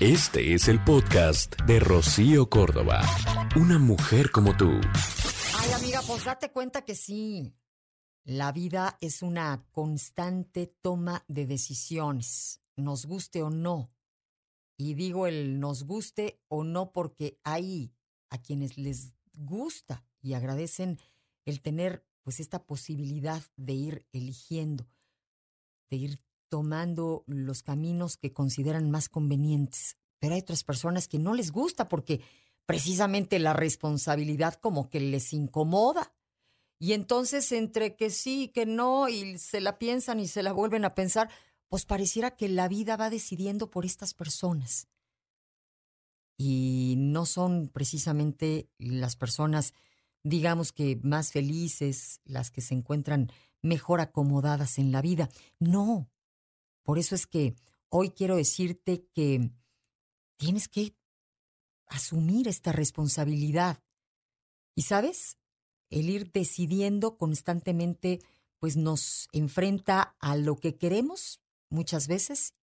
Este es el podcast de Rocío Córdoba. Una mujer como tú. Ay, amiga, pues date cuenta que sí. La vida es una constante toma de decisiones, nos guste o no. Y digo el nos guste o no porque hay a quienes les gusta y agradecen el tener pues esta posibilidad de ir eligiendo, de ir tomando los caminos que consideran más convenientes. Pero hay otras personas que no les gusta porque precisamente la responsabilidad como que les incomoda. Y entonces entre que sí y que no, y se la piensan y se la vuelven a pensar, pues pareciera que la vida va decidiendo por estas personas. Y no son precisamente las personas, digamos que más felices, las que se encuentran mejor acomodadas en la vida. No. Por eso es que hoy quiero decirte que tienes que asumir esta responsabilidad. Y sabes, el ir decidiendo constantemente, pues nos enfrenta a lo que queremos muchas veces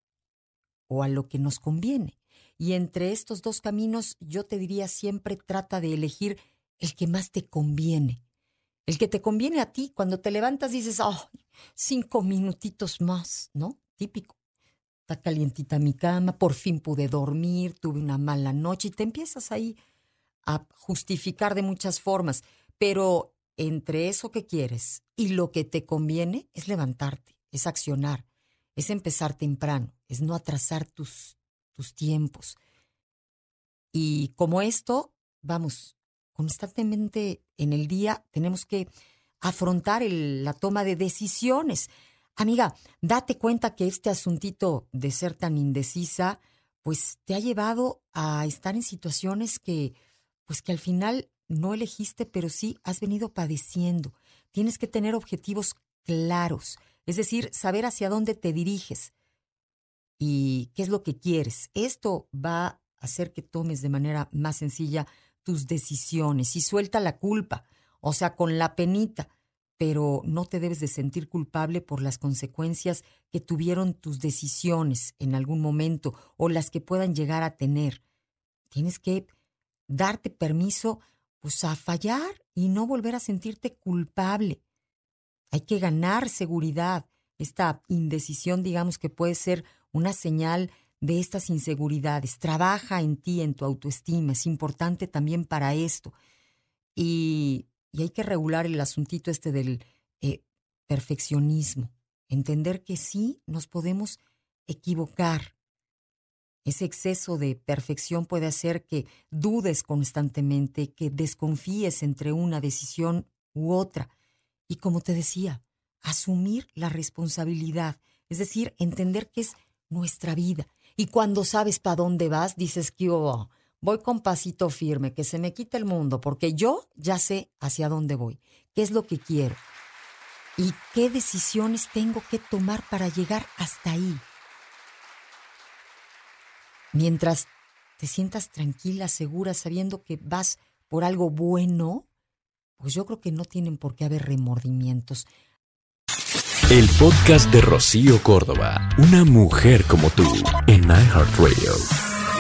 o a lo que nos conviene. Y entre estos dos caminos, yo te diría siempre trata de elegir el que más te conviene. El que te conviene a ti, cuando te levantas dices, oh, cinco minutitos más, ¿no? Típico. Está calientita mi cama, por fin pude dormir, tuve una mala noche y te empiezas ahí a justificar de muchas formas. Pero entre eso que quieres y lo que te conviene es levantarte, es accionar, es empezar temprano, es no atrasar tus, tus tiempos. Y como esto, vamos, constantemente en el día tenemos que afrontar la toma de decisiones. Amiga, date cuenta que este asuntito de ser tan indecisa, pues te ha llevado a estar en situaciones que, pues que al final no elegiste, pero sí has venido padeciendo. Tienes que tener objetivos claros, es decir, saber hacia dónde te diriges y qué es lo que quieres. Esto va a hacer que tomes de manera más sencilla tus decisiones y suelta la culpa, o sea, con la penita, pero no te debes de sentir culpable por las consecuencias que tuvieron tus decisiones en algún momento o las que puedan llegar a tener. Tienes que darte permiso pues a fallar y no volver a sentirte culpable. Hay que ganar seguridad. Esta indecisión, digamos que puede ser una señal de estas inseguridades. Trabaja en ti, en tu autoestima. Es importante también para esto. Y, y hay que regular el asuntito este del eh, perfeccionismo. Entender que sí nos podemos equivocar. Ese exceso de perfección puede hacer que dudes constantemente, que desconfíes entre una decisión u otra. Y como te decía, asumir la responsabilidad, es decir, entender que es nuestra vida. Y cuando sabes para dónde vas, dices que oh, voy con pasito firme, que se me quite el mundo, porque yo ya sé hacia dónde voy, qué es lo que quiero y qué decisiones tengo que tomar para llegar hasta ahí. Mientras te sientas tranquila, segura, sabiendo que vas por algo bueno, pues yo creo que no tienen por qué haber remordimientos. El podcast de Rocío Córdoba, una mujer como tú, en iHeartRadio.